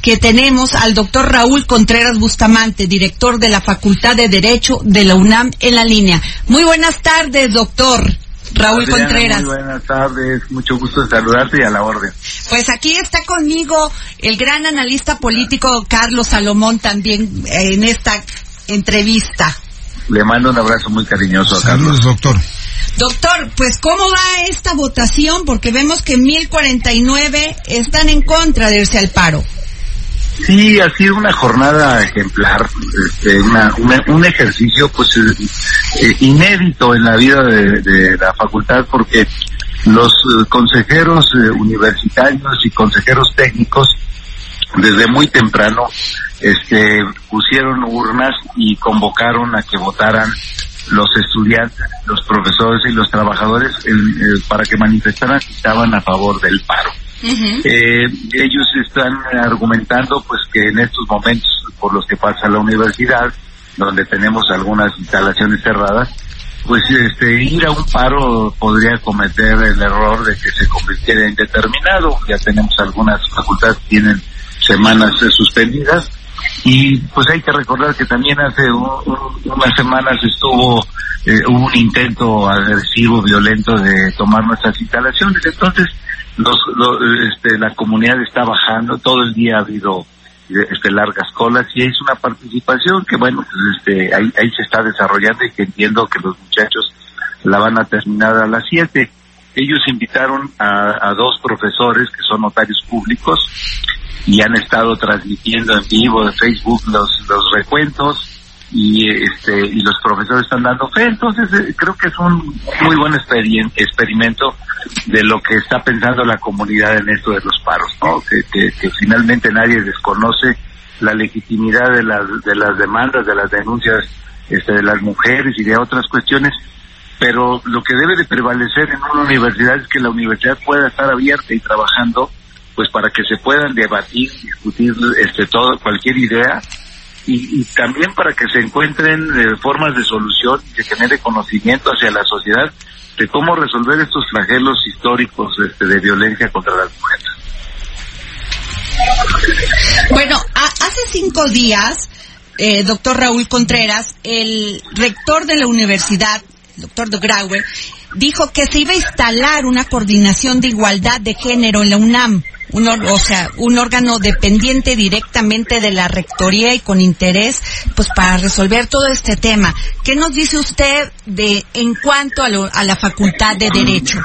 Que tenemos al doctor Raúl Contreras Bustamante, director de la Facultad de Derecho de la UNAM en la línea. Muy buenas tardes, doctor. Raúl Adriana, Contreras. Muy buenas tardes, mucho gusto saludarte y a la orden. Pues aquí está conmigo el gran analista político Carlos Salomón también eh, en esta entrevista. Le mando un abrazo muy cariñoso a Carlos. Saludos, doctor. Doctor, pues ¿cómo va esta votación? Porque vemos que 1049 están en contra de irse al paro. Sí, ha sido una jornada ejemplar, este, una- un ejercicio pues eh, inédito en la vida de, la facultad porque los eh, consejeros eh, universitarios y consejeros técnicos desde muy temprano este pusieron urnas y convocaron a que votaran los estudiantes, los profesores y los trabajadores para que manifestaran que estaban a favor del paro. Eh, ellos están argumentando pues que en estos momentos por los que pasa la universidad, donde tenemos algunas instalaciones cerradas, pues este ir a un paro podría cometer el error de que se convirtiera en determinado. Ya tenemos algunas facultades que tienen semanas suspendidas y pues hay que recordar que también hace un- un- unas semanas estuvo eh, un intento agresivo, violento de tomar nuestras instalaciones. Entonces los, lo- este, la comunidad está bajando, todo el día ha habido este, largas colas y es una participación que bueno, pues, este, ahí, ahí se está desarrollando y que entiendo que los muchachos la van a terminar a las 7. Ellos invitaron a, a dos profesores que son notarios públicos y han estado transmitiendo en vivo de Facebook los, los recuentos y este y los profesores están dando fe. Entonces eh, creo que es un muy buen experimento de lo que está pensando la comunidad en esto de los paros no que, que, que finalmente nadie desconoce la legitimidad de las de las demandas de las denuncias este de las mujeres y de otras cuestiones pero lo que debe de prevalecer en una universidad es que la universidad pueda estar abierta y trabajando pues para que se puedan debatir discutir este todo cualquier idea y, y también para que se encuentren eh, formas de solución y genere conocimiento hacia la sociedad de cómo resolver estos flagelos históricos este, de violencia contra las mujeres. Bueno, a- hace cinco días, eh, doctor Raúl Contreras, el rector de la universidad, doctor de Graue, dijo que se iba a instalar una coordinación de igualdad de género en la UNAM, un o sea, un órgano dependiente directamente de la rectoría y con interés, pues para resolver todo este tema. ¿Qué nos dice usted de en cuanto a, lo- a la facultad de derecho?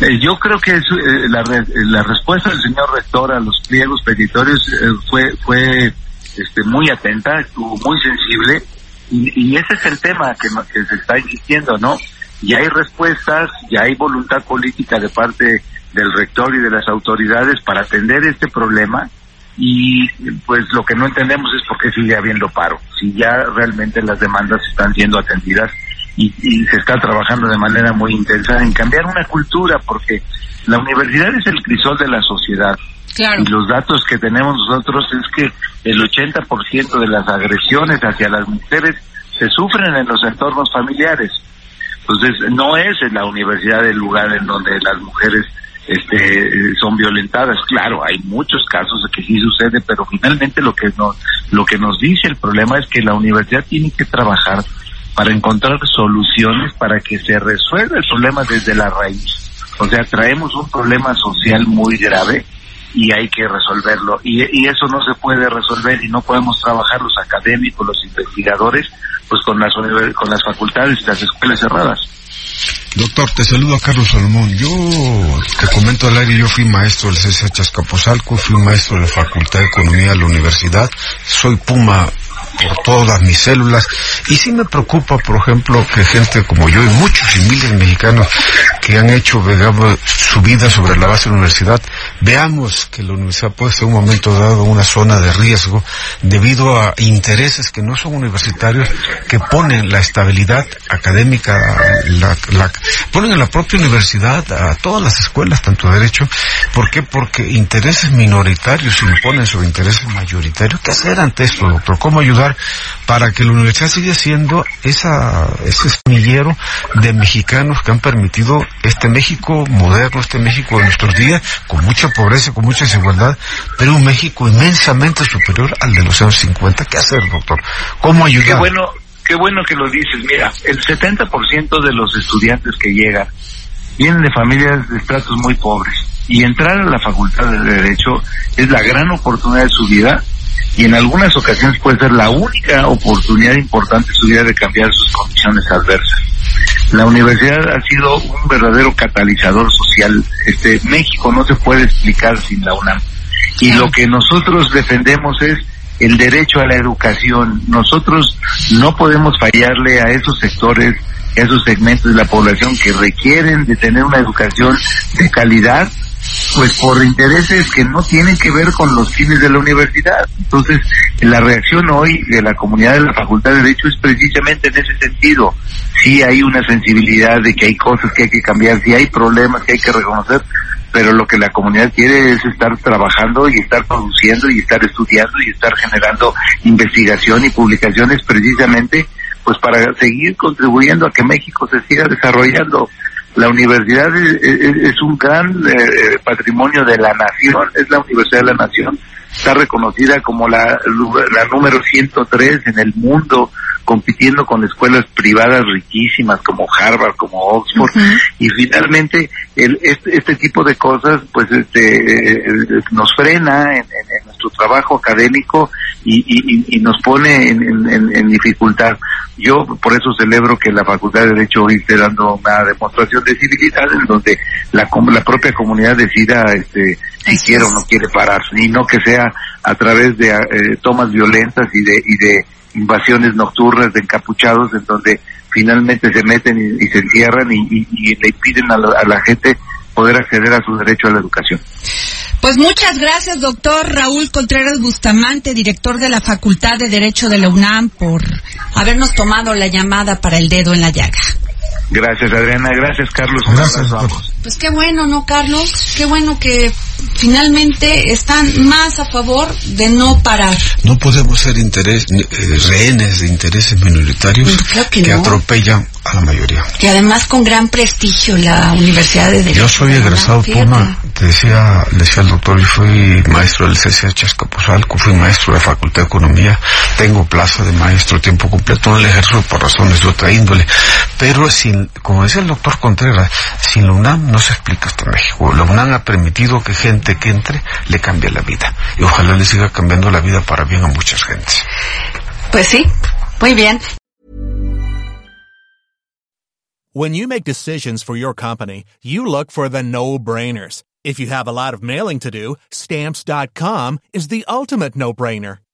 Eh, yo creo que es, eh, la, re- la respuesta del señor rector a los pliegos petitorios eh, fue fue este, muy atenta, estuvo muy sensible y, y ese es el tema que se está insistiendo, ¿no? Ya hay respuestas, ya hay voluntad política de parte del rector y de las autoridades para atender este problema y pues lo que no entendemos es por qué sigue habiendo paro, si ya realmente las demandas están siendo atendidas y, y se está trabajando de manera muy intensa en cambiar una cultura, porque la universidad es el crisol de la sociedad. Claro. Y los datos que tenemos nosotros es que el 80% de las agresiones hacia las mujeres se sufren en los entornos familiares. Entonces, no es en la universidad el lugar en donde las mujeres este, son violentadas. Claro, hay muchos casos que sí sucede, pero finalmente lo que nos, lo que nos dice el problema es que la universidad tiene que trabajar para encontrar soluciones para que se resuelva el problema desde la raíz. O sea, traemos un problema social muy grave y hay que resolverlo. Y, eso no se puede resolver y no podemos trabajar los académicos, los investigadores, pues con las, con las facultades y las escuelas cerradas. Doctor, te saludo Carlos Salomón. Yo te comento al aire, yo fui maestro del CCH Azcapotzalco, fui maestro de la Facultad de Economía de la universidad, soy Puma por todas mis células y sí me preocupa, por ejemplo, que gente como yo y muchos y miles de mexicanos que han hecho digamos, su vida sobre la base de la universidad veamos que la universidad puede ser un momento dado una zona de riesgo debido a intereses que no son universitarios que ponen la estabilidad académica, la, ponen en la propia universidad a todas las escuelas, tanto derecho, ¿por qué? Porque intereses minoritarios imponen sobre intereses mayoritarios. ¿Qué hacer ante esto, doctor? ¿Cómo ayudar para que la universidad siga siendo esa, ese semillero de mexicanos que han permitido este México moderno, este México de nuestros días, con mucha pobreza, con mucha desigualdad, pero un México inmensamente superior al de los años 50. ¿Qué hacer, doctor? ¿Cómo ayudar? Qué bueno, qué bueno que lo dices. Mira, el 70% de los estudiantes que llegan vienen de familias de estratos muy pobres y entrar a la facultad de Derecho es la gran oportunidad de su vida y en algunas ocasiones puede ser la única oportunidad importante de su vida de cambiar sus condiciones adversas. La universidad ha sido un verdadero catalizador social. Este México no se puede explicar sin la UNAM. Y lo que nosotros defendemos es el derecho a la educación. Nosotros no podemos fallarle a esos sectores, a esos segmentos de la población que requieren de tener una educación de calidad pues por intereses que no tienen que ver con los fines de la universidad. Entonces, la reacción hoy de la comunidad de la Facultad de Derecho es precisamente en ese sentido. Sí hay una sensibilidad de que hay cosas que hay que cambiar, sí hay problemas que hay que reconocer, pero lo que la comunidad quiere es estar trabajando y estar produciendo y estar estudiando y estar generando investigación y publicaciones precisamente pues para seguir contribuyendo a que México se siga desarrollando la universidad es, un gran eh, eh, patrimonio de la nación, es la universidad de la nación, está reconocida como la, la número 103 en el mundo, compitiendo con escuelas privadas riquísimas como Harvard, como Oxford, y finalmente el, este, este, tipo de cosas pues este eh, nos frena en, nuestro trabajo académico y, nos pone en, dificultad. Yo por eso celebro que la Facultad de Derecho hoy esté dando una demostración de civilidad en donde la, la propia comunidad decida este, si quiere o no quiere parar, y no que sea a través de eh, tomas violentas y de, y invasiones nocturnas de encapuchados en donde finalmente se meten y, se encierran y, le impiden a la, gente poder acceder a su derecho a la educación. Pues muchas gracias, doctor Raúl Contreras Bustamante, director de la Facultad de Derecho de la UNAM, por habernos tomado la llamada para el dedo en la llaga. Gracias, Adriana. Gracias, Carlos. Gracias, Pues qué bueno, ¿no, Carlos? Qué bueno que finalmente están más a favor de no parar. No podemos ser interés, eh, rehenes de intereses minoritarios pues que, atropellan a la mayoría. Y además con gran prestigio la Universidad de Derecho. Yo soy egresado Puma, te decía, decía el doctor, y fui maestro del CCH Escapuzalco, fui maestro de la Facultad de Economía, tengo plaza de maestro tiempo completo, no le ejerzo por razones de otra índole, pero sin, como decía el doctor Contreras, sin la UNAM no se explica esto en México. La UNAM ha permitido que gente que entre le cambie la vida. Y ojalá le siga cambiando la vida para bien a muchas gentes. Pues sí, muy bien. When you make decisions for your company, you look for the no-brainers. If you have a lot of mailing to do, stamps.com is the ultimate no-brainer.